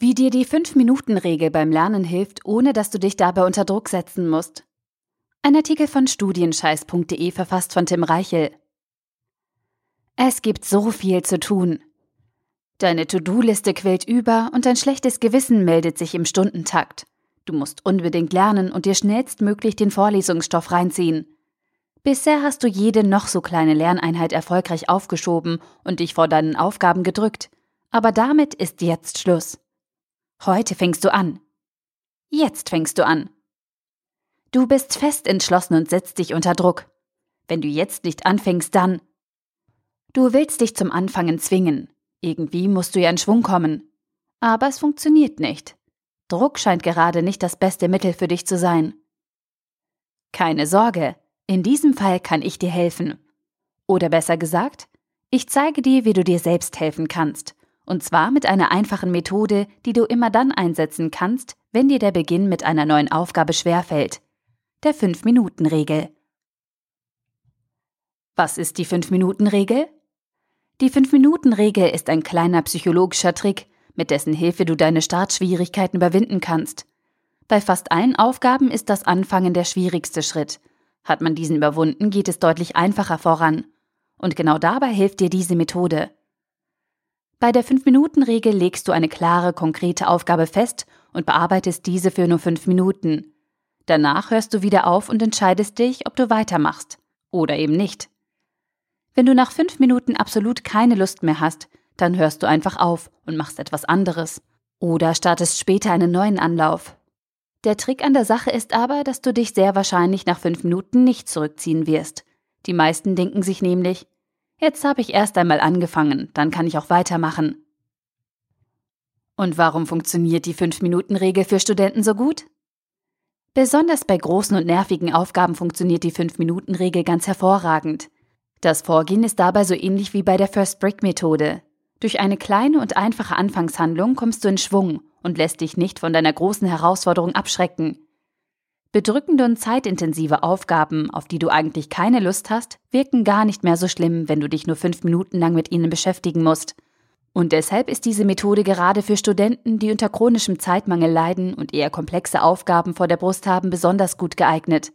Wie dir die 5-Minuten-Regel beim Lernen hilft, ohne dass du dich dabei unter Druck setzen musst. Ein Artikel von studienscheiß.de verfasst von Tim Reichel. Es gibt so viel zu tun. Deine To-Do-Liste quillt über und dein schlechtes Gewissen meldet sich im Stundentakt. Du musst unbedingt lernen und dir schnellstmöglich den Vorlesungsstoff reinziehen. Bisher hast du jede noch so kleine Lerneinheit erfolgreich aufgeschoben und dich vor deinen Aufgaben gedrückt. Aber damit ist jetzt Schluss. Heute fängst du an. Jetzt fängst du an. Du bist fest entschlossen und setzt dich unter Druck. Wenn du jetzt nicht anfängst, dann. Du willst dich zum Anfangen zwingen. Irgendwie musst du ja in Schwung kommen. Aber es funktioniert nicht. Druck scheint gerade nicht das beste Mittel für dich zu sein. Keine Sorge, in diesem Fall kann ich dir helfen. Oder besser gesagt, ich zeige dir, wie du dir selbst helfen kannst. Und zwar mit einer einfachen Methode, die du immer dann einsetzen kannst, wenn dir der Beginn mit einer neuen Aufgabe schwerfällt. Der 5-Minuten-Regel. Was ist die 5-Minuten-Regel? Die 5-Minuten-Regel ist ein kleiner psychologischer Trick, mit dessen Hilfe du deine Startschwierigkeiten überwinden kannst. Bei fast allen Aufgaben ist das Anfangen der schwierigste Schritt. Hat man diesen überwunden, geht es deutlich einfacher voran. Und genau dabei hilft dir diese Methode. Bei der 5-Minuten-Regel legst du eine klare, konkrete Aufgabe fest und bearbeitest diese für nur 5 Minuten. Danach hörst du wieder auf und entscheidest dich, ob du weitermachst. Oder eben nicht. Wenn du nach 5 Minuten absolut keine Lust mehr hast, dann hörst du einfach auf und machst etwas anderes. Oder startest später einen neuen Anlauf. Der Trick an der Sache ist aber, dass du dich sehr wahrscheinlich nach 5 Minuten nicht zurückziehen wirst. Die meisten denken sich nämlich, Jetzt habe ich erst einmal angefangen, dann kann ich auch weitermachen. Und warum funktioniert die 5-Minuten-Regel für Studenten so gut? Besonders bei großen und nervigen Aufgaben funktioniert die 5-Minuten-Regel ganz hervorragend. Das Vorgehen ist dabei so ähnlich wie bei der First Brick-Methode. Durch eine kleine und einfache Anfangshandlung kommst du in Schwung und lässt dich nicht von deiner großen Herausforderung abschrecken. Bedrückende und zeitintensive Aufgaben, auf die du eigentlich keine Lust hast, wirken gar nicht mehr so schlimm, wenn du dich nur fünf Minuten lang mit ihnen beschäftigen musst. Und deshalb ist diese Methode gerade für Studenten, die unter chronischem Zeitmangel leiden und eher komplexe Aufgaben vor der Brust haben, besonders gut geeignet.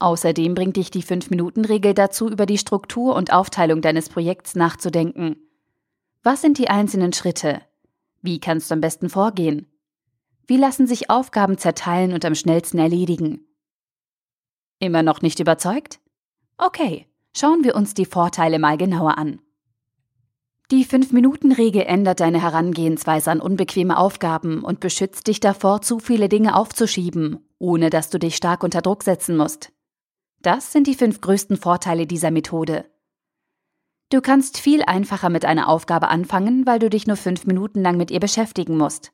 Außerdem bringt dich die 5-Minuten-Regel dazu, über die Struktur und Aufteilung deines Projekts nachzudenken. Was sind die einzelnen Schritte? Wie kannst du am besten vorgehen? Wie lassen sich Aufgaben zerteilen und am schnellsten erledigen? Immer noch nicht überzeugt? Okay, schauen wir uns die Vorteile mal genauer an. Die 5-Minuten-Regel ändert deine Herangehensweise an unbequeme Aufgaben und beschützt dich davor, zu viele Dinge aufzuschieben, ohne dass du dich stark unter Druck setzen musst. Das sind die fünf größten Vorteile dieser Methode. Du kannst viel einfacher mit einer Aufgabe anfangen, weil du dich nur fünf Minuten lang mit ihr beschäftigen musst.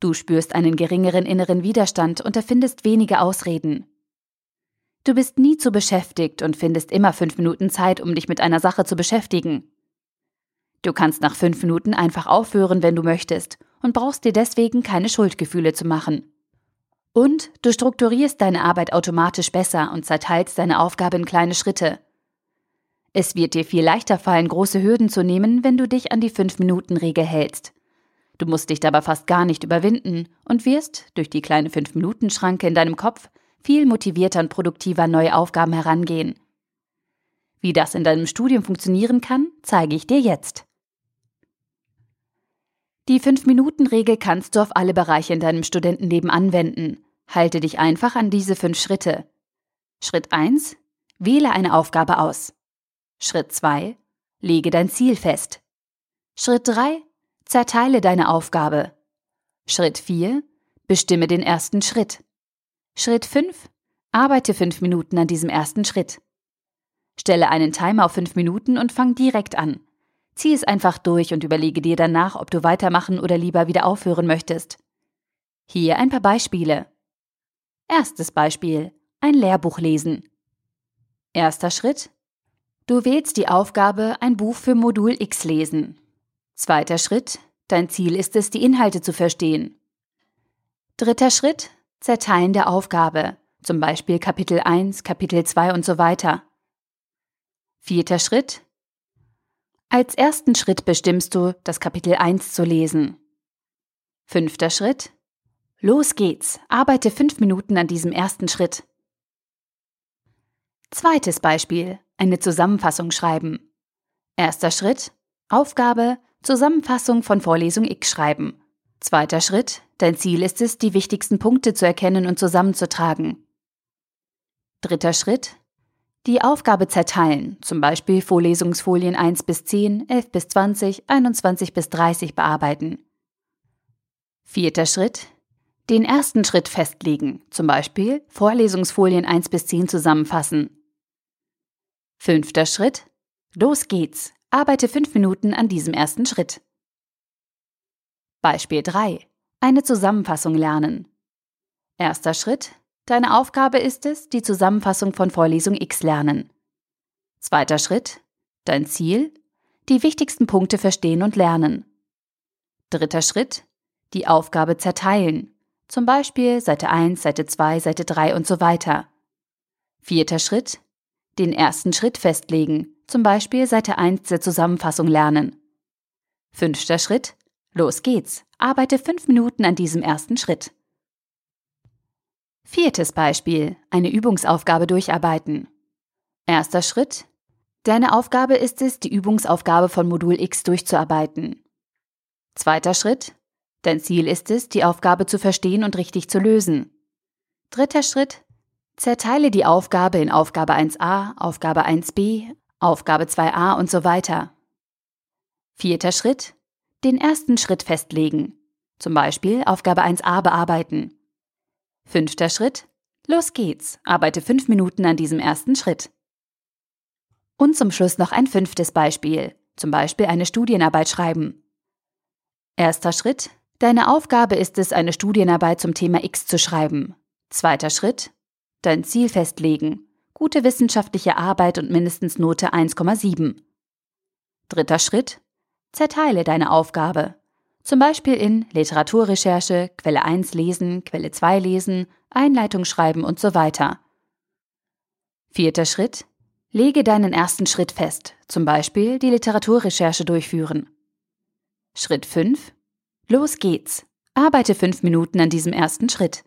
Du spürst einen geringeren inneren Widerstand und erfindest wenige Ausreden. Du bist nie zu beschäftigt und findest immer fünf Minuten Zeit, um dich mit einer Sache zu beschäftigen. Du kannst nach fünf Minuten einfach aufhören, wenn du möchtest, und brauchst dir deswegen keine Schuldgefühle zu machen. Und du strukturierst deine Arbeit automatisch besser und zerteilst deine Aufgabe in kleine Schritte. Es wird dir viel leichter fallen, große Hürden zu nehmen, wenn du dich an die fünf minuten regel hältst. Du musst dich dabei fast gar nicht überwinden und wirst, durch die kleine 5-Minuten-Schranke in deinem Kopf, viel motivierter und produktiver neue Aufgaben herangehen. Wie das in deinem Studium funktionieren kann, zeige ich dir jetzt. Die 5-Minuten-Regel kannst du auf alle Bereiche in deinem Studentenleben anwenden. Halte dich einfach an diese fünf Schritte. Schritt 1. Wähle eine Aufgabe aus. Schritt 2. Lege dein Ziel fest. Schritt 3. Zerteile deine Aufgabe. Schritt 4. Bestimme den ersten Schritt. Schritt 5. Arbeite fünf Minuten an diesem ersten Schritt. Stelle einen Timer auf fünf Minuten und fang direkt an. Zieh es einfach durch und überlege dir danach, ob du weitermachen oder lieber wieder aufhören möchtest. Hier ein paar Beispiele. Erstes Beispiel. Ein Lehrbuch lesen. Erster Schritt. Du wählst die Aufgabe, ein Buch für Modul X lesen. Zweiter Schritt. Dein Ziel ist es, die Inhalte zu verstehen. Dritter Schritt. Zerteilen der Aufgabe. Zum Beispiel Kapitel 1, Kapitel 2 und so weiter. Vierter Schritt. Als ersten Schritt bestimmst du, das Kapitel 1 zu lesen. Fünfter Schritt. Los geht's. Arbeite fünf Minuten an diesem ersten Schritt. Zweites Beispiel. Eine Zusammenfassung schreiben. Erster Schritt. Aufgabe. Zusammenfassung von Vorlesung X schreiben. Zweiter Schritt. Dein Ziel ist es, die wichtigsten Punkte zu erkennen und zusammenzutragen. Dritter Schritt. Die Aufgabe zerteilen, zum Beispiel Vorlesungsfolien 1 bis 10, 11 bis 20, 21 bis 30 bearbeiten. Vierter Schritt. Den ersten Schritt festlegen, zum Beispiel Vorlesungsfolien 1 bis 10 zusammenfassen. Fünfter Schritt. Los geht's. Arbeite fünf Minuten an diesem ersten Schritt. Beispiel 3. Eine Zusammenfassung lernen. Erster Schritt. Deine Aufgabe ist es, die Zusammenfassung von Vorlesung X lernen. Zweiter Schritt. Dein Ziel. Die wichtigsten Punkte verstehen und lernen. Dritter Schritt. Die Aufgabe zerteilen. Zum Beispiel Seite 1, Seite 2, Seite 3 und so weiter. Vierter Schritt. Den ersten Schritt festlegen. Zum Beispiel Seite 1 der Zusammenfassung lernen. Fünfter Schritt. Los geht's. Arbeite fünf Minuten an diesem ersten Schritt. Viertes Beispiel. Eine Übungsaufgabe durcharbeiten. Erster Schritt. Deine Aufgabe ist es, die Übungsaufgabe von Modul X durchzuarbeiten. Zweiter Schritt. Dein Ziel ist es, die Aufgabe zu verstehen und richtig zu lösen. Dritter Schritt. Zerteile die Aufgabe in Aufgabe 1a, Aufgabe 1b, Aufgabe 2a und so weiter. Vierter Schritt. Den ersten Schritt festlegen. Zum Beispiel Aufgabe 1a bearbeiten. Fünfter Schritt. Los geht's. Arbeite fünf Minuten an diesem ersten Schritt. Und zum Schluss noch ein fünftes Beispiel. Zum Beispiel eine Studienarbeit schreiben. Erster Schritt. Deine Aufgabe ist es, eine Studienarbeit zum Thema X zu schreiben. Zweiter Schritt. Dein Ziel festlegen. Gute wissenschaftliche Arbeit und mindestens Note 1,7. Dritter Schritt. Zerteile deine Aufgabe. Zum Beispiel in Literaturrecherche, Quelle 1 lesen, Quelle 2 lesen, Einleitung schreiben und so weiter. Vierter Schritt. Lege deinen ersten Schritt fest, zum Beispiel die Literaturrecherche durchführen. Schritt 5. Los geht's. Arbeite fünf Minuten an diesem ersten Schritt.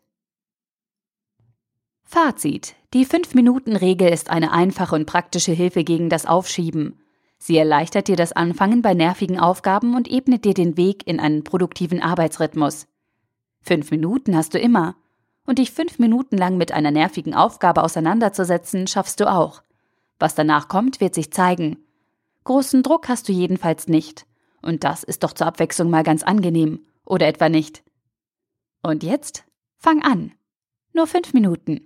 Fazit. Die 5-Minuten-Regel ist eine einfache und praktische Hilfe gegen das Aufschieben. Sie erleichtert dir das Anfangen bei nervigen Aufgaben und ebnet dir den Weg in einen produktiven Arbeitsrhythmus. Fünf Minuten hast du immer. Und dich fünf Minuten lang mit einer nervigen Aufgabe auseinanderzusetzen, schaffst du auch. Was danach kommt, wird sich zeigen. Großen Druck hast du jedenfalls nicht. Und das ist doch zur Abwechslung mal ganz angenehm. Oder etwa nicht? Und jetzt? Fang an. Nur fünf Minuten.